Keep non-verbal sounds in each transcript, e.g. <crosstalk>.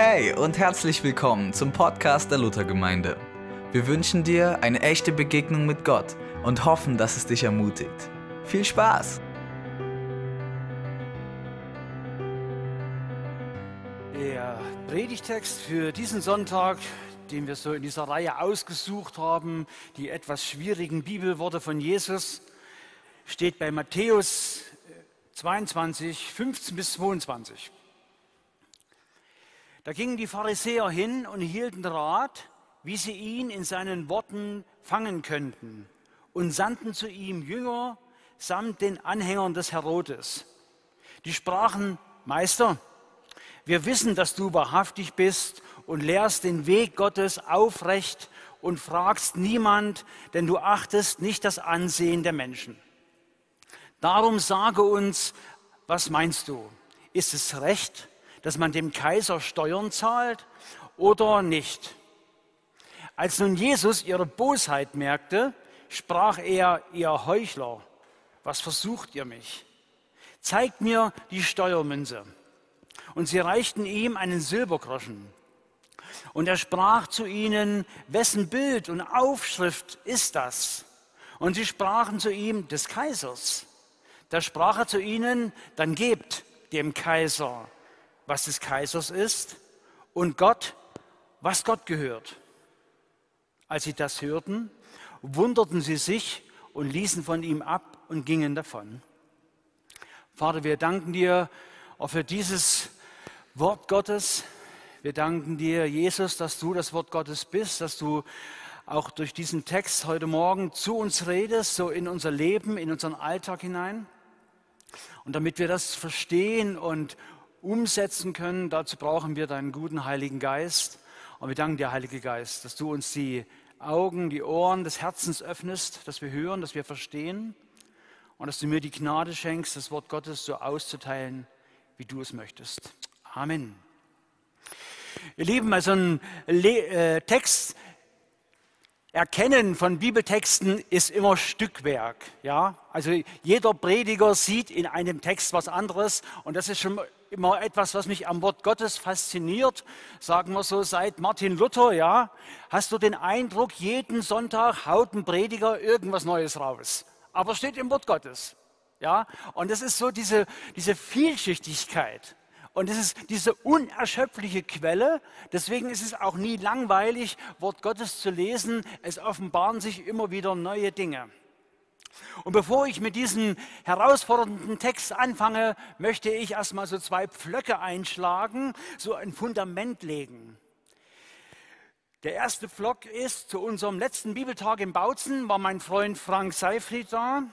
Hey und herzlich willkommen zum Podcast der Luthergemeinde. Wir wünschen dir eine echte Begegnung mit Gott und hoffen, dass es dich ermutigt. Viel Spaß! Der Predigtext für diesen Sonntag, den wir so in dieser Reihe ausgesucht haben, die etwas schwierigen Bibelworte von Jesus, steht bei Matthäus 22, 15 bis 22. Da gingen die Pharisäer hin und hielten Rat, wie sie ihn in seinen Worten fangen könnten, und sandten zu ihm Jünger samt den Anhängern des Herodes. Die sprachen, Meister, wir wissen, dass du wahrhaftig bist und lehrst den Weg Gottes aufrecht und fragst niemand, denn du achtest nicht das Ansehen der Menschen. Darum sage uns, was meinst du? Ist es recht, dass man dem Kaiser Steuern zahlt oder nicht? Als nun Jesus ihre Bosheit merkte, sprach er, ihr Heuchler, was versucht ihr mich? Zeigt mir die Steuermünze. Und sie reichten ihm einen Silbergroschen. Und er sprach zu ihnen, wessen Bild und Aufschrift ist das? Und sie sprachen zu ihm, des Kaisers. Da sprach er zu ihnen, dann gebt dem Kaiser, was des Kaisers ist, und Gott, was Gott gehört. Als sie das hörten, wunderten sie sich und ließen von ihm ab und gingen davon. Vater, wir danken dir auch für dieses Wort Gottes. Wir danken dir, Jesus, dass du das Wort Gottes bist, dass du auch durch diesen Text heute Morgen zu uns redest, so in unser Leben, in unseren Alltag hinein. Und damit wir das verstehen und umsetzen können, dazu brauchen wir deinen guten Heiligen Geist. Und wir danken dir, Heiliger Geist, dass du uns die Augen, die Ohren des Herzens öffnest, dass wir hören, dass wir verstehen und dass du mir die Gnade schenkst, das Wort Gottes so auszuteilen, wie du es möchtest. Amen. Ihr Lieben, also ein Le äh, Text Erkennen von Bibeltexten ist immer Stückwerk. Ja? Also jeder Prediger sieht in einem Text was anderes und das ist schon immer etwas, was mich am Wort Gottes fasziniert. Sagen wir so, seit Martin Luther, ja, hast du den Eindruck, jeden Sonntag haut ein Prediger irgendwas Neues raus. Aber steht im Wort Gottes. Ja, und das ist so diese, diese Vielschichtigkeit. Und es ist diese unerschöpfliche Quelle. Deswegen ist es auch nie langweilig, Wort Gottes zu lesen. Es offenbaren sich immer wieder neue Dinge. Und bevor ich mit diesem herausfordernden Text anfange, möchte ich erstmal so zwei Pflöcke einschlagen, so ein Fundament legen. Der erste Pflock ist, zu unserem letzten Bibeltag in Bautzen war mein Freund Frank Seifried da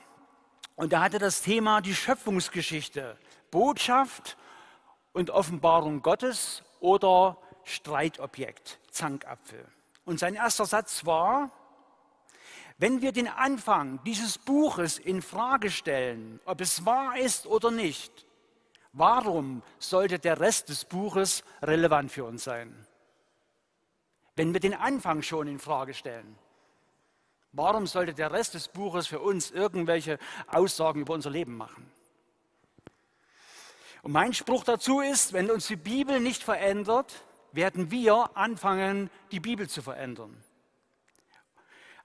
und er hatte das Thema die Schöpfungsgeschichte, Botschaft und Offenbarung Gottes oder Streitobjekt, Zankapfel. Und sein erster Satz war, wenn wir den Anfang dieses Buches in Frage stellen, ob es wahr ist oder nicht, warum sollte der Rest des Buches relevant für uns sein? Wenn wir den Anfang schon in Frage stellen, warum sollte der Rest des Buches für uns irgendwelche Aussagen über unser Leben machen? Und mein Spruch dazu ist, wenn uns die Bibel nicht verändert, werden wir anfangen, die Bibel zu verändern.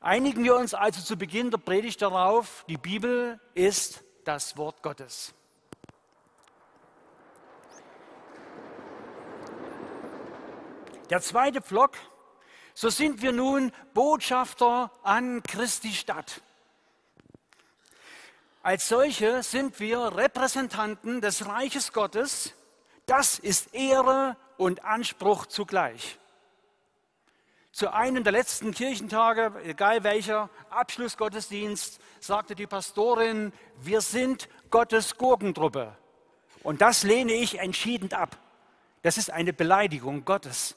Einigen wir uns also zu Beginn der Predigt darauf, die Bibel ist das Wort Gottes. Der zweite Block, so sind wir nun Botschafter an Christi Stadt. Als solche sind wir Repräsentanten des Reiches Gottes. Das ist Ehre und Anspruch zugleich zu einem der letzten Kirchentage, egal welcher, Abschlussgottesdienst, sagte die Pastorin, wir sind Gottes Gurkentruppe. Und das lehne ich entschieden ab. Das ist eine Beleidigung Gottes.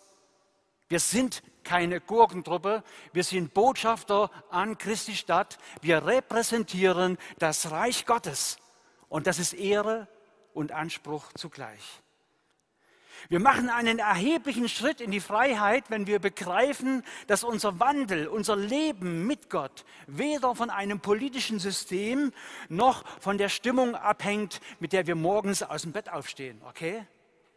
Wir sind keine Gurkentruppe, wir sind Botschafter an Christi Stadt. Wir repräsentieren das Reich Gottes. Und das ist Ehre und Anspruch zugleich. Wir machen einen erheblichen Schritt in die Freiheit, wenn wir begreifen, dass unser Wandel, unser Leben mit Gott weder von einem politischen System noch von der Stimmung abhängt, mit der wir morgens aus dem Bett aufstehen. Okay?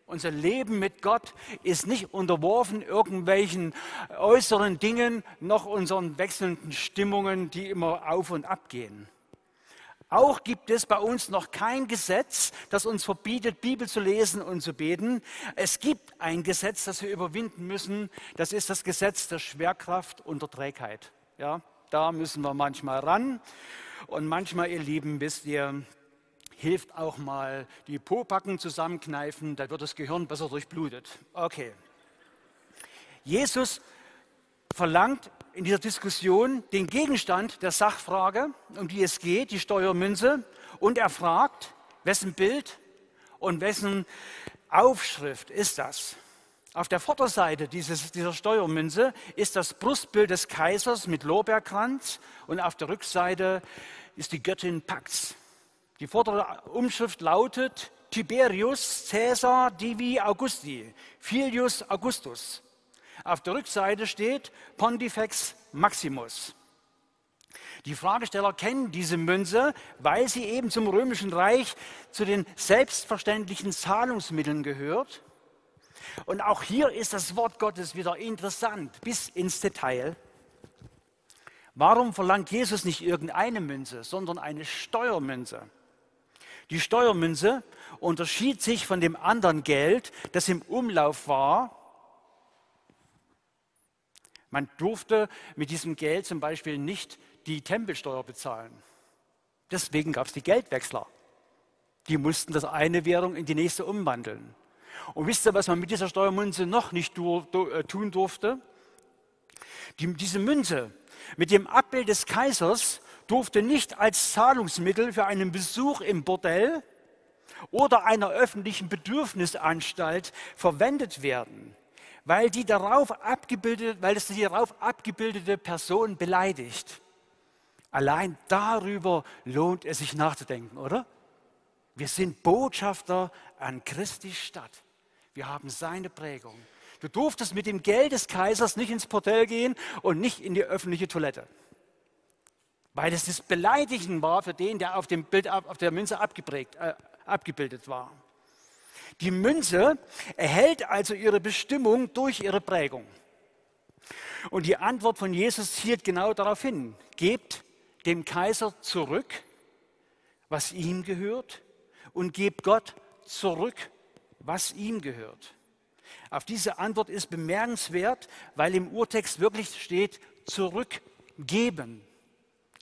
Unser Leben mit Gott ist nicht unterworfen irgendwelchen äußeren Dingen, noch unseren wechselnden Stimmungen, die immer auf und ab gehen. Auch gibt es bei uns noch kein Gesetz, das uns verbietet, Bibel zu lesen und zu beten. Es gibt ein Gesetz, das wir überwinden müssen. Das ist das Gesetz der Schwerkraft und der Trägheit. Ja, da müssen wir manchmal ran. Und manchmal, ihr Lieben, wisst ihr, hilft auch mal die Popacken zusammenkneifen, da wird das Gehirn besser durchblutet. Okay. Jesus verlangt in dieser Diskussion den Gegenstand der Sachfrage, um die es geht, die Steuermünze, und er fragt, wessen Bild und wessen Aufschrift ist das? Auf der Vorderseite dieses, dieser Steuermünze ist das Brustbild des Kaisers mit Lorbeerkranz und auf der Rückseite ist die Göttin Pax. Die vordere Umschrift lautet Tiberius Caesar Divi Augusti, Filius Augustus. Auf der Rückseite steht Pontifex Maximus. Die Fragesteller kennen diese Münze, weil sie eben zum Römischen Reich zu den selbstverständlichen Zahlungsmitteln gehört. Und auch hier ist das Wort Gottes wieder interessant, bis ins Detail. Warum verlangt Jesus nicht irgendeine Münze, sondern eine Steuermünze? Die Steuermünze unterschied sich von dem anderen Geld, das im Umlauf war, man durfte mit diesem Geld zum Beispiel nicht die Tempelsteuer bezahlen. Deswegen gab es die Geldwechsler. Die mussten das eine Währung in die nächste umwandeln. Und wisst ihr, was man mit dieser Steuermünze noch nicht äh, tun durfte? Die, diese Münze mit dem Abbild des Kaisers durfte nicht als Zahlungsmittel für einen Besuch im Bordell oder einer öffentlichen Bedürfnisanstalt verwendet werden weil die darauf abgebildete, weil es die darauf abgebildete Person beleidigt. Allein darüber lohnt es sich nachzudenken, oder? Wir sind Botschafter an Christi Stadt. Wir haben seine Prägung. Du durftest mit dem Geld des Kaisers nicht ins Portell gehen und nicht in die öffentliche Toilette. Weil es das Beleidigen war für den, der auf dem Bild auf der Münze abgeprägt, äh, abgebildet war. Die Münze erhält also ihre Bestimmung durch ihre Prägung. Und die Antwort von Jesus zielt genau darauf hin. Gebt dem Kaiser zurück, was ihm gehört, und gebt Gott zurück, was ihm gehört. Auf diese Antwort ist bemerkenswert, weil im Urtext wirklich steht, zurückgeben.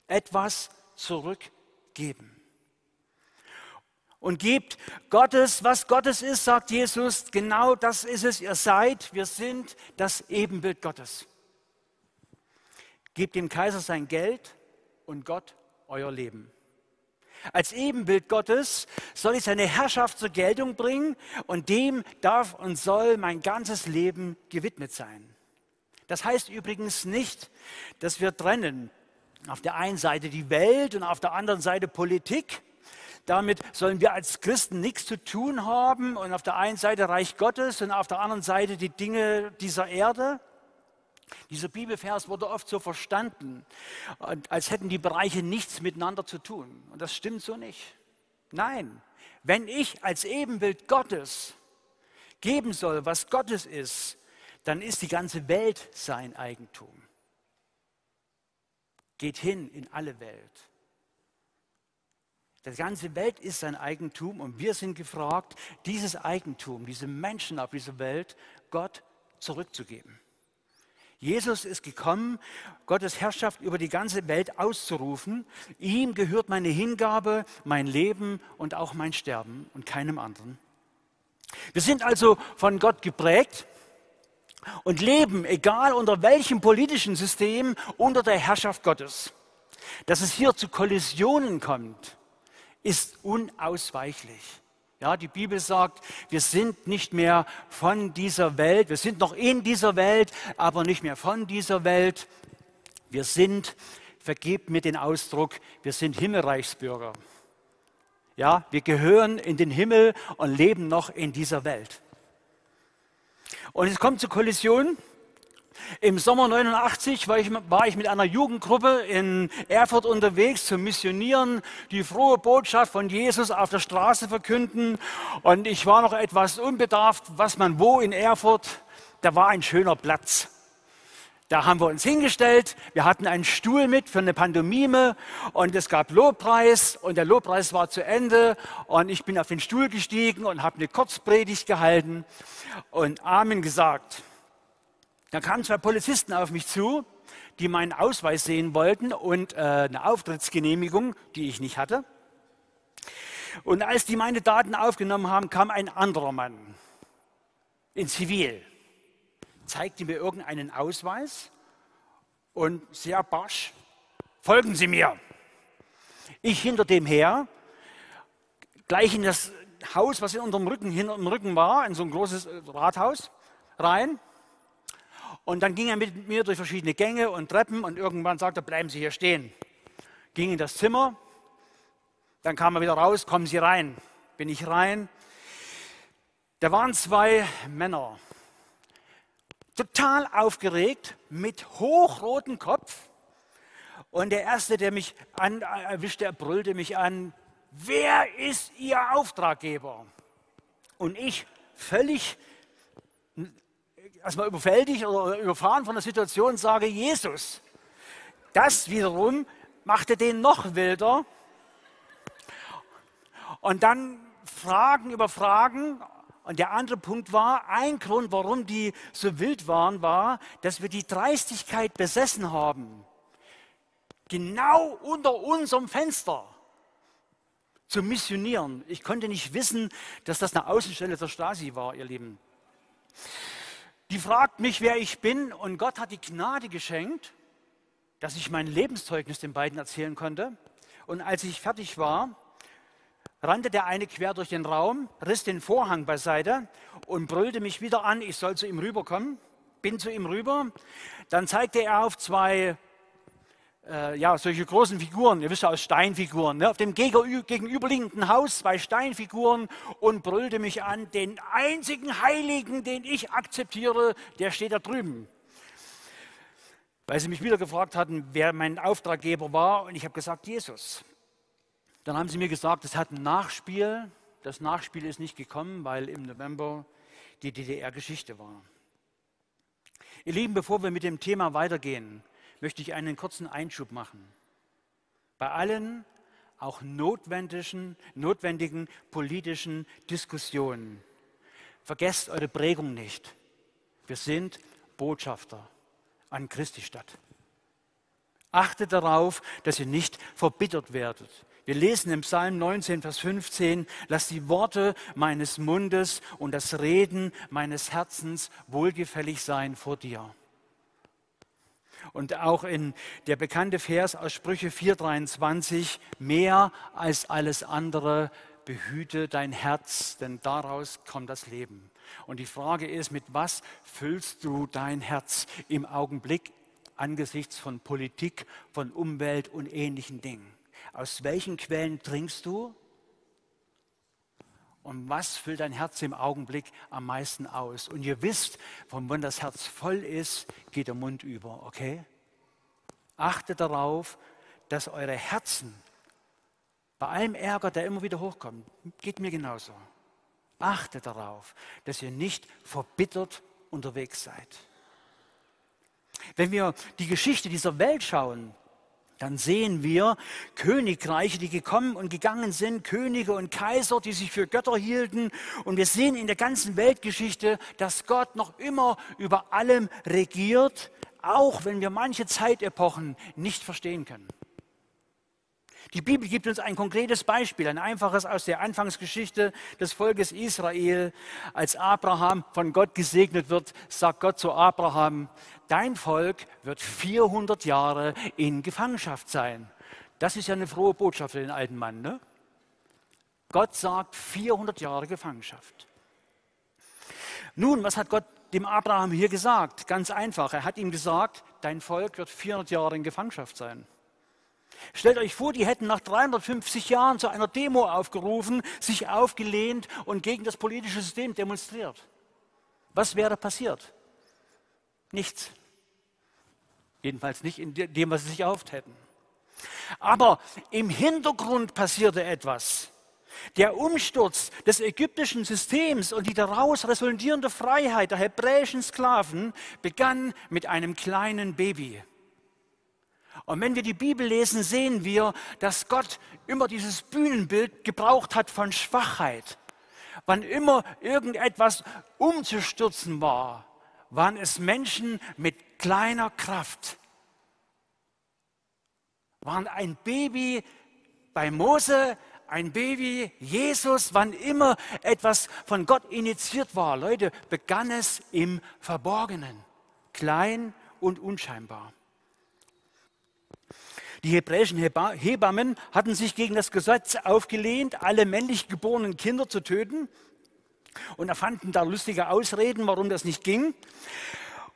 Etwas zurückgeben und gebt Gottes, was Gottes ist, sagt Jesus, genau das ist es, ihr seid, wir sind das Ebenbild Gottes. Gebt dem Kaiser sein Geld und Gott euer Leben. Als Ebenbild Gottes soll ich seine Herrschaft zur Geltung bringen und dem darf und soll mein ganzes Leben gewidmet sein. Das heißt übrigens nicht, dass wir trennen auf der einen Seite die Welt und auf der anderen Seite Politik damit sollen wir als Christen nichts zu tun haben und auf der einen Seite Reich Gottes und auf der anderen Seite die Dinge dieser Erde. Dieser Bibelvers wurde oft so verstanden, als hätten die Bereiche nichts miteinander zu tun. Und das stimmt so nicht. Nein, wenn ich als Ebenbild Gottes geben soll, was Gottes ist, dann ist die ganze Welt sein Eigentum. Geht hin in alle Welt. Die ganze Welt ist sein Eigentum und wir sind gefragt, dieses Eigentum, diese Menschen auf dieser Welt Gott zurückzugeben. Jesus ist gekommen, Gottes Herrschaft über die ganze Welt auszurufen. Ihm gehört meine Hingabe, mein Leben und auch mein Sterben und keinem anderen. Wir sind also von Gott geprägt und leben, egal unter welchem politischen System, unter der Herrschaft Gottes. Dass es hier zu Kollisionen kommt, ist unausweichlich. Ja, die Bibel sagt, wir sind nicht mehr von dieser Welt, wir sind noch in dieser Welt, aber nicht mehr von dieser Welt. Wir sind, vergebt mir den Ausdruck, wir sind Himmelreichsbürger. Ja, wir gehören in den Himmel und leben noch in dieser Welt. Und es kommt zur Kollision, Im Sommer 89 war ich, war ich, mit einer Jugendgruppe in Erfurt unterwegs zu missionieren, die frohe Botschaft von Jesus auf der Straße verkünden. Und ich war noch etwas unbedarft, was man wo in Erfurt, da war ein schöner Platz. Da haben wir uns hingestellt, wir hatten einen Stuhl mit für eine Pantomime und es gab Lobpreis und der Lobpreis war zu Ende und ich bin auf den Stuhl gestiegen und habe eine Kurzpredigt gehalten und Amen gesagt. Da kamen zwei Polizisten auf mich zu, die meinen Ausweis sehen wollten und äh, eine Auftrittsgenehmigung, die ich nicht hatte. Und als die meine Daten aufgenommen haben, kam ein anderer Mann in Zivil zeigte mir irgendeinen Ausweis und sehr barsch, folgen Sie mir. Ich hinter dem her, gleich in das Haus, was in unserem Rücken, hinter dem Rücken war, in so ein großes äh, Rathaus, rein. Und dann ging er mit mir durch verschiedene Gänge und Treppen und irgendwann sagte er, bleiben Sie hier stehen. Ging in das Zimmer, dann kam er wieder raus, kommen Sie rein. Bin ich rein. Da waren zwei Männer, total aufgeregt, mit hochrotem Kopf. Und der Erste, der mich an, erwischte, er brüllte mich an, wer ist Ihr Auftraggeber? Und ich völlig erstmal überfältigt oder überfahren von der Situation sage Jesus. Das wiederum machte den noch wilder. Und dann Fragen über Fragen und der andere Punkt war, ein Grund, warum die so wild waren, war, dass wir die Dreistigkeit besessen haben, genau unter unserem Fenster zu missionieren. Ich konnte nicht wissen, dass das eine Außenstelle der Stasi war, ihr Lieben. Die fragt mich, wer ich bin, und Gott hat die Gnade geschenkt, dass ich mein Lebenszeugnis den beiden erzählen konnte. Und als ich fertig war, rannte der eine quer durch den Raum, riss den Vorhang beiseite und brüllte mich wieder an, ich soll zu ihm rüberkommen. Bin zu ihm rüber. Dann zeigte er auf zwei, äh, ja, solche großen Figuren, ihr wisst ja aus Steinfiguren, ne? auf dem gegenüberliegenden Haus zwei Steinfiguren und brüllte mich an, den einzigen Heiligen, den ich akzeptiere, der steht da drüben. Weil sie mich wieder gefragt hatten, wer mein Auftraggeber war und ich habe gesagt, Jesus. Dann haben sie mir gesagt, es hat ein Nachspiel. Das Nachspiel ist nicht gekommen, weil im November die DDR-Geschichte war. Ihr Lieben, bevor wir mit dem Thema weitergehen, möchte ich einen kurzen Einschub machen. Bei allen auch notwendigen, notwendigen politischen Diskussionen. Vergesst eure Prägung nicht. Wir sind Botschafter an Christi Stadt. Achtet darauf, dass ihr nicht verbittert werdet. Wir lesen im Psalm 19, Vers 15, lass die Worte meines Mundes und das Reden meines Herzens wohlgefällig sein vor dir. Und auch in der bekannte Vers aus Sprüche 4,23, mehr als alles andere behüte dein Herz, denn daraus kommt das Leben. Und die Frage ist, mit was füllst du dein Herz im Augenblick angesichts von Politik, von Umwelt und ähnlichen Dingen? Aus welchen Quellen trinkst du? Und was füllt dein Herz im Augenblick am meisten aus? Und ihr wisst, von wann das Herz voll ist, geht der Mund über, okay? Achtet darauf, dass eure Herzen bei allem Ärger, der immer wieder hochkommt, geht mir genauso. Achtet darauf, dass ihr nicht verbittert unterwegs seid. Wenn wir die Geschichte dieser Welt schauen, dann sehen wir Königreiche, die gekommen und gegangen sind, Könige und Kaiser, die sich für Götter hielten. Und wir sehen in der ganzen Weltgeschichte, dass Gott noch immer über allem regiert, auch wenn wir manche Zeitepochen nicht verstehen können. Die Bibel gibt uns ein konkretes Beispiel, ein einfaches aus der Anfangsgeschichte des Volkes Israel. Als Abraham von Gott gesegnet wird, sagt Gott zu Abraham, dein Volk wird 400 Jahre in Gefangenschaft sein. Das ist ja eine frohe Botschaft für den alten Mann. Ne? Gott sagt 400 Jahre Gefangenschaft. Nun, was hat Gott dem Abraham hier gesagt? Ganz einfach. Er hat ihm gesagt, dein Volk wird 400 Jahre in Gefangenschaft sein. Stellt euch vor, die hätten nach 350 Jahren zu einer Demo aufgerufen, sich aufgelehnt und gegen das politische System demonstriert. Was wäre passiert? Nichts. Jedenfalls nicht in dem, was sie sich erhofft hätten. Aber im Hintergrund passierte etwas. Der Umsturz des ägyptischen Systems und die daraus resultierende Freiheit der hebräischen Sklaven begann mit einem kleinen Baby. Und wenn wir die Bibel lesen, sehen wir, dass Gott immer dieses Bühnenbild gebraucht hat von Schwachheit. Wann immer irgendetwas umzustürzen war, waren es Menschen mit kleiner Kraft. Waren ein Baby bei Mose, ein Baby, Jesus, wann immer etwas von Gott initiiert war, Leute, begann es im Verborgenen, klein und unscheinbar. Die hebräischen Hebammen hatten sich gegen das Gesetz aufgelehnt, alle männlich geborenen Kinder zu töten und erfanden da lustige Ausreden, warum das nicht ging.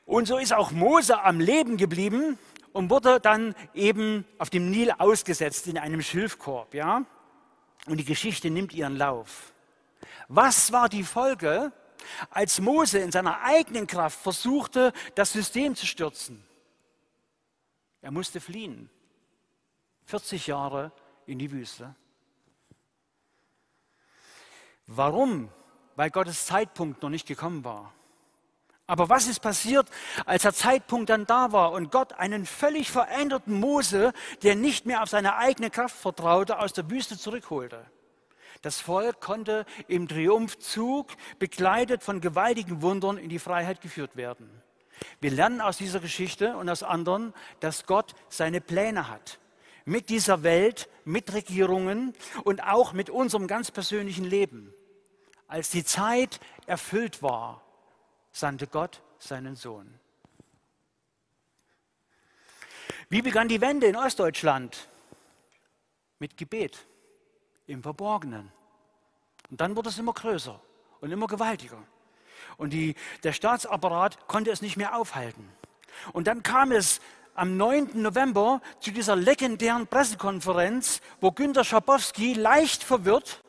Und so ist auch Mose am Leben geblieben und wurde dann eben auf dem Nil ausgesetzt in einem Schilfkorb. Ja? Und die Geschichte nimmt ihren Lauf. Was war die Folge, als Mose in seiner eigenen Kraft versuchte, das System zu stürzen? Er musste fliehen. 40 Jahre in die Wüste. Warum? Weil Gottes Zeitpunkt noch nicht gekommen war. Aber was ist passiert, als der Zeitpunkt dann da war und Gott einen völlig veränderten Mose, der nicht mehr auf seine eigene Kraft vertraute, aus der Wüste zurückholte? Das Volk konnte im Triumphzug, begleitet von gewaltigen Wundern, in die Freiheit geführt werden. Wir lernen aus dieser Geschichte und aus anderen, dass Gott seine Pläne hat mit dieser Welt, mit Regierungen und auch mit unserem ganz persönlichen Leben. Als die Zeit erfüllt war, sandte Gott seinen Sohn. Wie begann die Wende in Ostdeutschland? Mit Gebet im Verborgenen. Und dann wurde es immer größer und immer gewaltiger. Und die, der Staatsapparat konnte es nicht mehr aufhalten. Und dann kam es am 9. November zu dieser legendären Pressekonferenz, wo Günter Schabowski leicht verwirrt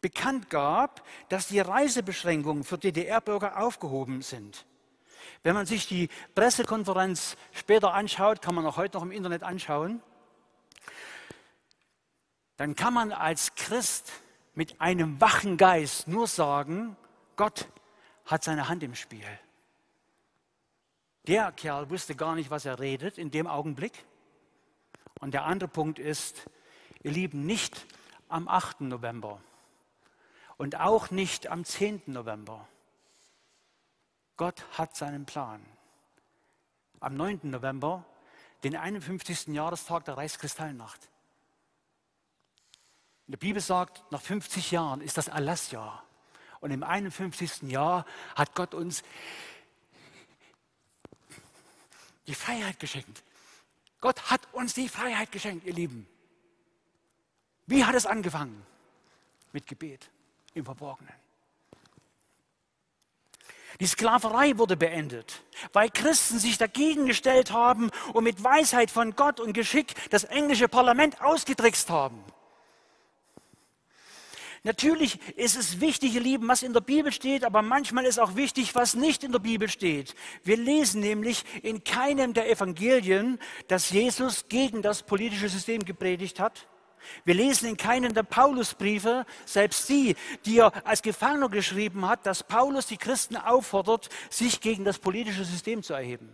bekannt gab, dass die Reisebeschränkungen für DDR-Bürger aufgehoben sind. Wenn man sich die Pressekonferenz später anschaut, kann man auch heute noch im Internet anschauen, dann kann man als Christ mit einem wachen Geist nur sagen, Gott hat seine Hand im Spiel. Der Kerl wusste gar nicht, was er redet in dem Augenblick. Und der andere Punkt ist, ihr Lieben, nicht am 8. November und auch nicht am 10. November. Gott hat seinen Plan. Am 9. November, den 51. Jahrestag der Reichskristallnacht. Die Bibel sagt, nach 50 Jahren ist das Erlassjahr. Und im 51. Jahr hat Gott uns die Freiheit geschenkt. Gott hat uns die Freiheit geschenkt, ihr Lieben. Wie hat es angefangen? Mit Gebet im Verborgenen. Die Sklaverei wurde beendet, weil Christen sich dagegen gestellt haben und mit Weisheit von Gott und Geschick das englische Parlament ausgetrickst haben. Natürlich ist es wichtig, ihr Lieben, was in der Bibel steht, aber manchmal ist auch wichtig, was nicht in der Bibel steht. Wir lesen nämlich in keinem der Evangelien, dass Jesus gegen das politische System gepredigt hat. Wir lesen in keinem der Paulusbriefe, selbst die, die er als Gefangener geschrieben hat, dass Paulus die Christen auffordert, sich gegen das politische System zu erheben.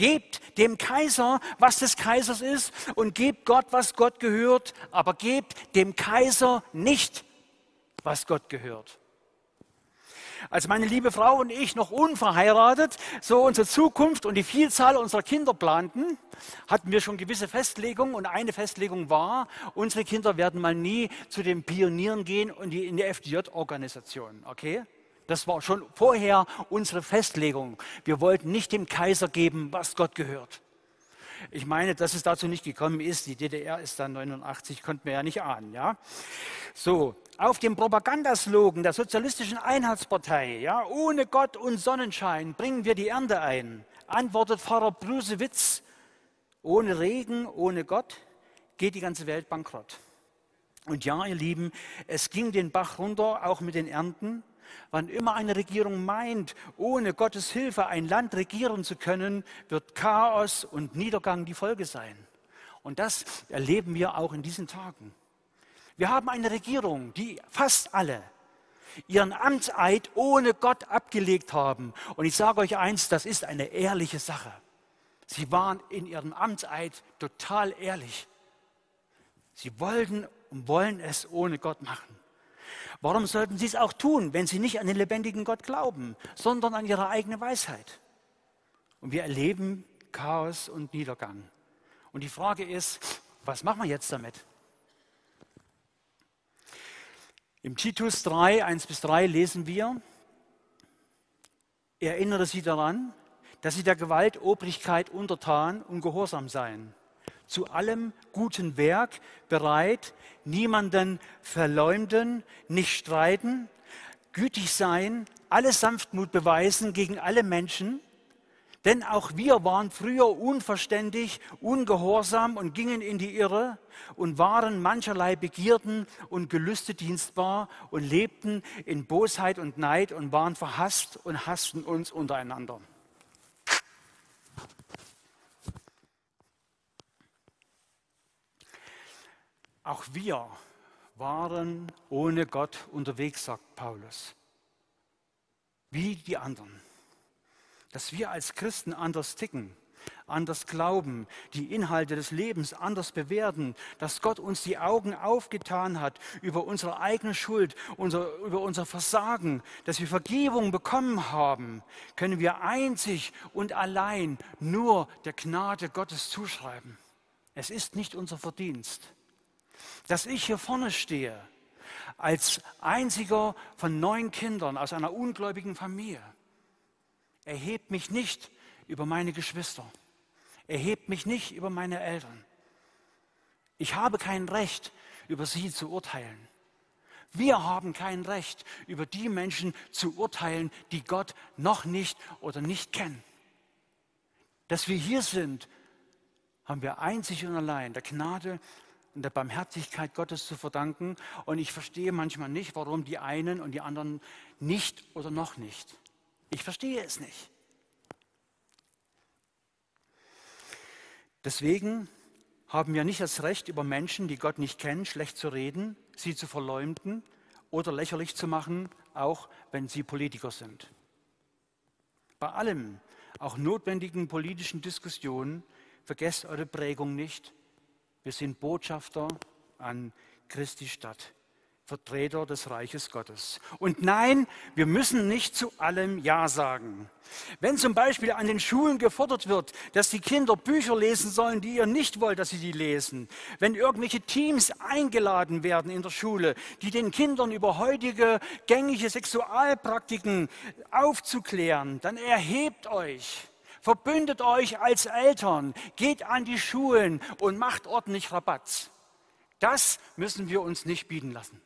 Gebt dem Kaiser, was des Kaisers ist, und gebt Gott, was Gott gehört, aber gebt dem Kaiser nicht, was Gott gehört. Als meine liebe Frau und ich noch unverheiratet so unsere Zukunft und die Vielzahl unserer Kinder planten, hatten wir schon gewisse Festlegungen und eine Festlegung war, unsere Kinder werden mal nie zu den Pionieren gehen und in die FDJ-Organisation. Okay? Das war schon vorher unsere Festlegung. Wir wollten nicht dem Kaiser geben, was Gott gehört. Ich meine, dass es dazu nicht gekommen ist. Die DDR ist dann 89, konnten wir ja nicht ahnen. Ja? So, auf dem Propagandaslogan der Sozialistischen Einheitspartei, ja, ohne Gott und Sonnenschein bringen wir die Ernte ein, antwortet Pfarrer Brusewitz, ohne Regen, ohne Gott geht die ganze Welt bankrott. Und ja, ihr Lieben, es ging den Bach runter, auch mit den Ernten. Wann immer eine Regierung meint, ohne Gottes Hilfe ein Land regieren zu können, wird Chaos und Niedergang die Folge sein. Und das erleben wir auch in diesen Tagen. Wir haben eine Regierung, die fast alle ihren Amtseid ohne Gott abgelegt haben. Und ich sage euch eins, das ist eine ehrliche Sache. Sie waren in ihrem Amtseid total ehrlich. Sie wollten und wollen es ohne Gott machen. Warum sollten sie es auch tun, wenn sie nicht an den lebendigen Gott glauben, sondern an ihre eigene Weisheit? Und wir erleben Chaos und Niedergang. Und die Frage ist, was machen wir jetzt damit? Im Titus 3, 1 bis 3 lesen wir, erinnere sie daran, dass sie der Gewaltobrigkeit untertan und gehorsam seien, zu allem guten Werk bereit, niemanden verleumden, nicht streiten, gütig sein, alle Sanftmut beweisen gegen alle Menschen, denn auch wir waren früher unverständig, ungehorsam und gingen in die Irre und waren mancherlei Begierden und Gelüste dienstbar und lebten in Bosheit und Neid und waren verhasst und hassten uns untereinander. Auch wir waren ohne Gott unterwegs, sagt Paulus, wie die anderen dass wir als Christen anders ticken, anders glauben, die Inhalte des Lebens anders bewerten, dass Gott uns die Augen aufgetan hat über unsere eigene Schuld, unser, über unser Versagen, dass wir Vergebung bekommen haben, können wir einzig und allein nur der Gnade Gottes zuschreiben. Es ist nicht unser Verdienst. Dass ich hier vorne stehe, als einziger von neun Kindern aus einer ungläubigen Familie, erhebt mich nicht über meine Geschwister, erhebt mich nicht über meine Eltern. Ich habe kein Recht, über sie zu urteilen. Wir haben kein Recht, über die Menschen zu urteilen, die Gott noch nicht oder nicht kennen. Dass wir hier sind, haben wir einzig und allein der Gnade und der Barmherzigkeit Gottes zu verdanken. Und ich verstehe manchmal nicht, warum die einen und die anderen nicht oder noch nicht. Ich verstehe es nicht. Deswegen haben wir nicht das Recht, über Menschen, die Gott nicht kennen, schlecht zu reden, sie zu verleumden oder lächerlich zu machen, auch wenn sie Politiker sind. Bei allem, auch notwendigen politischen Diskussionen, vergesst eure Prägung nicht. Wir sind Botschafter an Christi Stadt. Vertreter des Reiches Gottes. Und nein, wir müssen nicht zu allem Ja sagen. Wenn zum Beispiel an den Schulen gefordert wird, dass die Kinder Bücher lesen sollen, die ihr nicht wollt, dass sie die lesen, wenn irgendwelche Teams eingeladen werden in der Schule, die den Kindern über heutige gängige Sexualpraktiken aufzuklären, dann erhebt euch. Verbündet euch als Eltern, geht an die Schulen und macht ordentlich Rabatz. Das müssen wir uns nicht bieten lassen.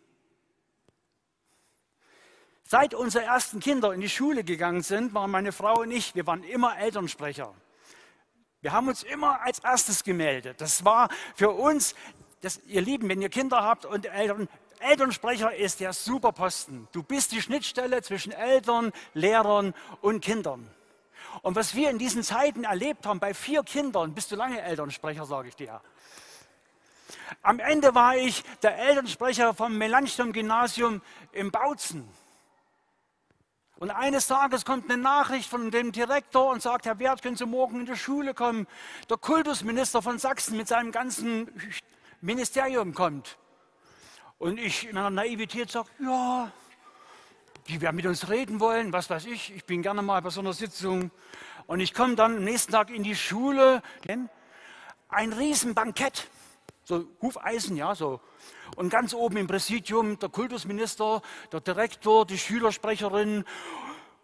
Seit unsere ersten Kinder in die Schule gegangen sind, waren meine Frau und ich, wir waren immer Elternsprecher. Wir haben uns immer als erstes gemeldet. Das war für uns, das, ihr Lieben, wenn ihr Kinder habt und Eltern, Elternsprecher ist der Superposten. Du bist die Schnittstelle zwischen Eltern, Lehrern und Kindern. Und was wir in diesen Zeiten erlebt haben, bei vier Kindern, bist du lange Elternsprecher, sage ich dir. Am Ende war ich der Elternsprecher vom Melanchthon-Gymnasium im Bautzen. Und eines Tages kommt eine Nachricht von dem Direktor und sagt, Herr Wert, können Sie morgen in die Schule kommen? Der Kultusminister von Sachsen mit seinem ganzen Ministerium kommt. Und ich in einer Naivität sage, ja, die werden mit uns reden wollen, was weiß ich, ich bin gerne mal bei so einer Sitzung. Und ich komme dann am nächsten Tag in die Schule, ein Riesenbankett, so Hufeisen, ja, so und ganz oben im Präsidium der Kultusminister, der Direktor, die Schülersprecherin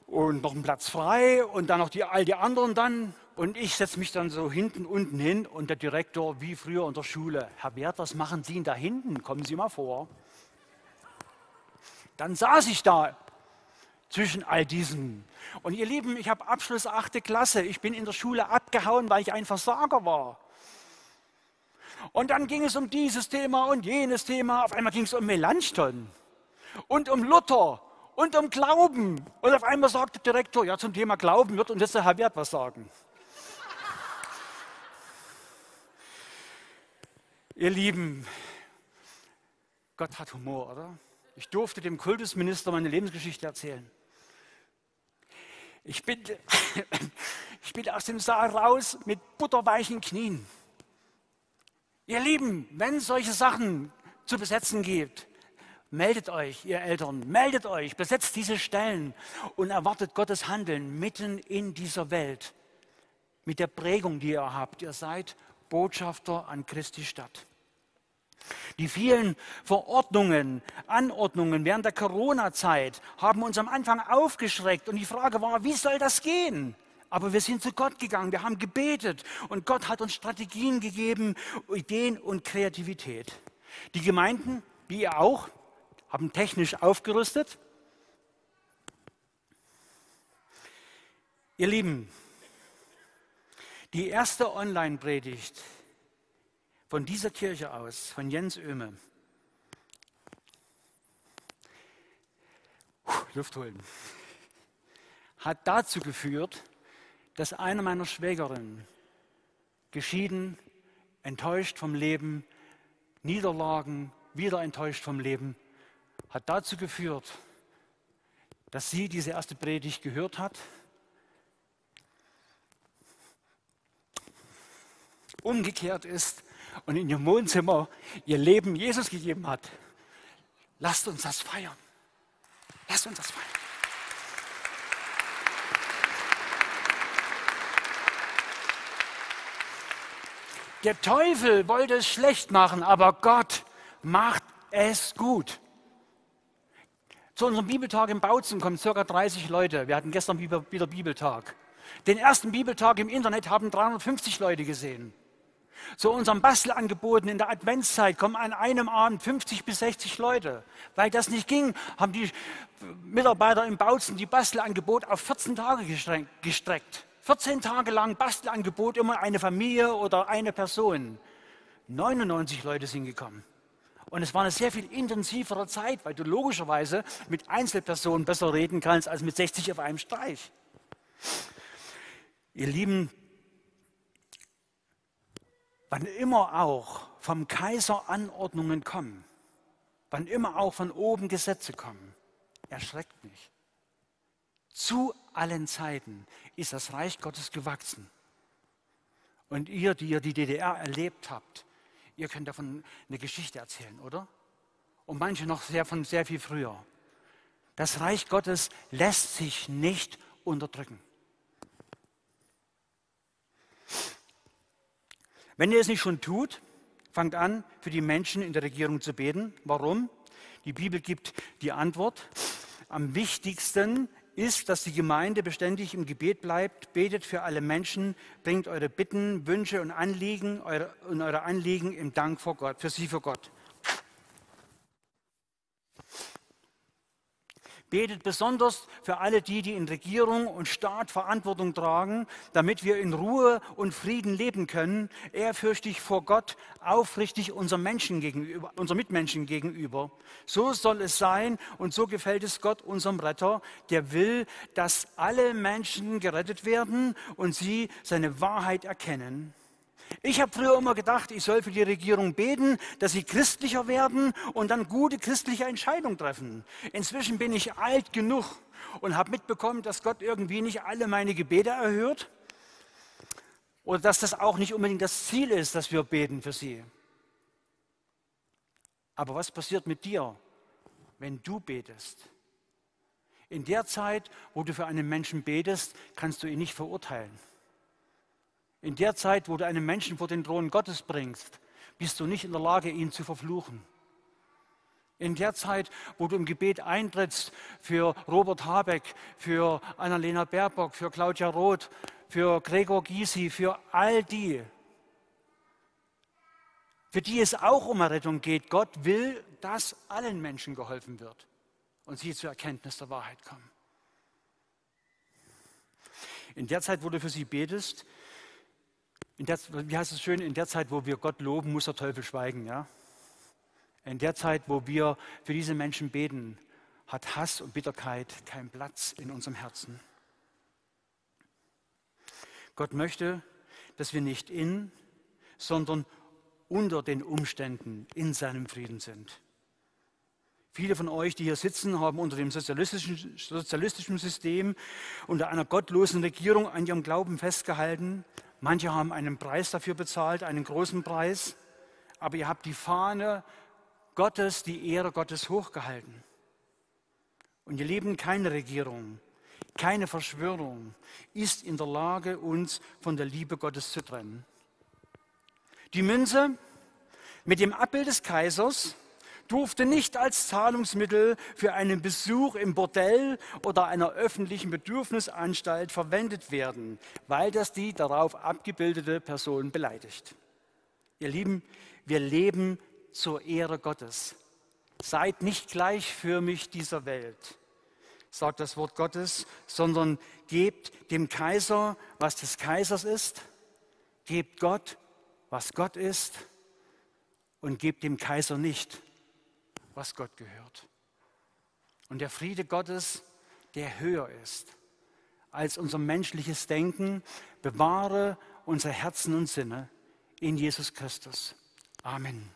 und noch ein Platz frei und dann noch die, all die anderen dann. Und ich setze mich dann so hinten unten hin und der Direktor, wie früher in der Schule, Herr Wert, was machen Sie denn da hinten? Kommen Sie mal vor. Dann saß ich da zwischen all diesen. Und ihr Lieben, ich habe Abschluss 8. Klasse. Ich bin in der Schule abgehauen, weil ich ein Versager war. Und dann ging es um dieses Thema und jenes Thema. Auf einmal ging es um Melanchthon und um Luther und um Glauben. Und auf einmal sagt der Direktor, ja, zum Thema Glauben wird uns jetzt der Herr Wert was sagen. <laughs> Ihr Lieben, Gott hat Humor, oder? Ich durfte dem Kultusminister meine Lebensgeschichte erzählen. Ich bin, <coughs> ich bin aus dem Saal raus mit butterweichen Knien. Ihr Lieben, wenn es solche Sachen zu besetzen gibt, meldet euch, ihr Eltern, meldet euch, besetzt diese Stellen und erwartet Gottes Handeln mitten in dieser Welt mit der Prägung, die ihr habt. Ihr seid Botschafter an Christi Stadt. Die vielen Verordnungen, Anordnungen während der Corona-Zeit haben uns am Anfang aufgeschreckt und die Frage war, wie soll das gehen? Aber wir sind zu Gott gegangen, wir haben gebetet und Gott hat uns Strategien gegeben, Ideen und Kreativität. Die Gemeinden, wie ihr auch, haben technisch aufgerüstet. Ihr Lieben, die erste Online-Predigt, von dieser Kirche aus, von Jens Oehme, Luft holen, hat dazu geführt, dass eine meiner Schwägerinnen, geschieden, enttäuscht vom Leben, Niederlagen, wieder enttäuscht vom Leben, hat dazu geführt, dass sie diese erste Predigt gehört hat, umgekehrt ist und in ihrem Wohnzimmer ihr Leben Jesus gegeben hat. Lasst uns das feiern. Lasst uns das feiern. Der Teufel wollte es schlecht machen, aber Gott macht es gut. Zu unserem Bibeltag in Bautzen kommen ca. 30 Leute. Wir hatten gestern wieder Bibeltag. Den ersten Bibeltag im Internet haben 350 Leute gesehen. Zu unseren Bastelangeboten in der Adventszeit kommen an einem Abend 50 bis 60 Leute. Weil das nicht ging, haben die Mitarbeiter im Bautzen die Bastelangebot auf 14 Tage gestreckt. 14 Tage lang Bastelangebot, immer eine Familie oder eine Person. 99 Leute sind gekommen. Und es war eine sehr viel intensivere Zeit, weil du logischerweise mit Einzelpersonen besser reden kannst als mit 60 auf einem Streich. Ihr Lieben, wann immer auch vom Kaiser Anordnungen kommen, wann immer auch von oben Gesetze kommen, erschreckt mich. Zu allen Zeiten ist das Reich Gottes gewachsen. Und ihr, die ihr die DDR erlebt habt, ihr könnt davon eine Geschichte erzählen, oder? Und manche noch sehr von sehr viel früher. Das Reich Gottes lässt sich nicht unterdrücken. Wenn ihr es nicht schon tut, fangt an, für die Menschen in der Regierung zu beten. Warum? Die Bibel gibt die Antwort. Am wichtigsten ist, dass die Gemeinde beständig im Gebet bleibt, betet für alle Menschen, bringt eure Bitten, Wünsche und Anliegen eure, und eure Anliegen im Dank vor Gott, für sie vor Gott. Betet besonders für alle die, die in Regierung und Staat Verantwortung tragen, damit wir in Ruhe und Frieden leben können, ehrfürchtig vor Gott, aufrichtig unserem Menschen gegenüber, unserem Mitmenschen gegenüber. So soll es sein und so gefällt es Gott, unserem Retter, der will, dass alle Menschen gerettet werden und sie seine Wahrheit erkennen. Ich habe früher immer gedacht, ich soll für die Regierung beten, dass sie christlicher werden und dann gute christliche Entscheidungen treffen. Inzwischen bin ich alt genug und habe mitbekommen, dass Gott irgendwie nicht alle meine Gebete erhört oder dass das auch nicht unbedingt das Ziel ist, dass wir beten für sie. Aber was passiert mit dir, wenn du betest? In der Zeit, wo du für einen Menschen betest, kannst du ihn nicht verurteilen. In der Zeit, wo du einen Menschen vor den Thron Gottes bringst, bist du nicht in der Lage, ihn zu verfluchen. In der Zeit, wo du im Gebet eintrittst für Robert Habeck, für Annalena Baerbock, für Claudia Roth, für Gregor Gysi, für all die, für die es auch um Errettung geht. Gott will, dass allen Menschen geholfen wird und sie zur Erkenntnis der Wahrheit kommen. In der Zeit, wo du für sie betest, der, wie heißt es schön, in der Zeit, wo wir Gott loben, muss der Teufel schweigen. Ja? In der Zeit, wo wir für diese Menschen beten, hat Hass und Bitterkeit keinen Platz in unserem Herzen. Gott möchte, dass wir nicht in, sondern unter den Umständen in seinem Frieden sind. Viele von euch, die hier sitzen, haben unter dem sozialistischen, sozialistischen System, unter einer gottlosen Regierung an ihrem Glauben festgehalten. Manche haben einen Preis dafür bezahlt, einen großen Preis. Aber ihr habt die Fahne Gottes, die Ehre Gottes hochgehalten. Und ihr Lieben, keine Regierung, keine Verschwörung ist in der Lage, uns von der Liebe Gottes zu trennen. Die Münze mit dem Abbild des Kaisers durfte nicht als Zahlungsmittel für einen Besuch im Bordell oder einer öffentlichen Bedürfnisanstalt verwendet werden, weil das die darauf abgebildete Person beleidigt. Ihr Lieben, wir leben zur Ehre Gottes. Seid nicht gleichförmig dieser Welt sagt das Wort Gottes, sondern gebt dem Kaiser, was des Kaisers ist, gebt Gott, was Gott ist und gebt dem Kaiser nicht, was Gott gehört. Und der Friede Gottes, der höher ist als unser menschliches Denken, bewahre unsere Herzen und Sinne in Jesus Christus. Amen.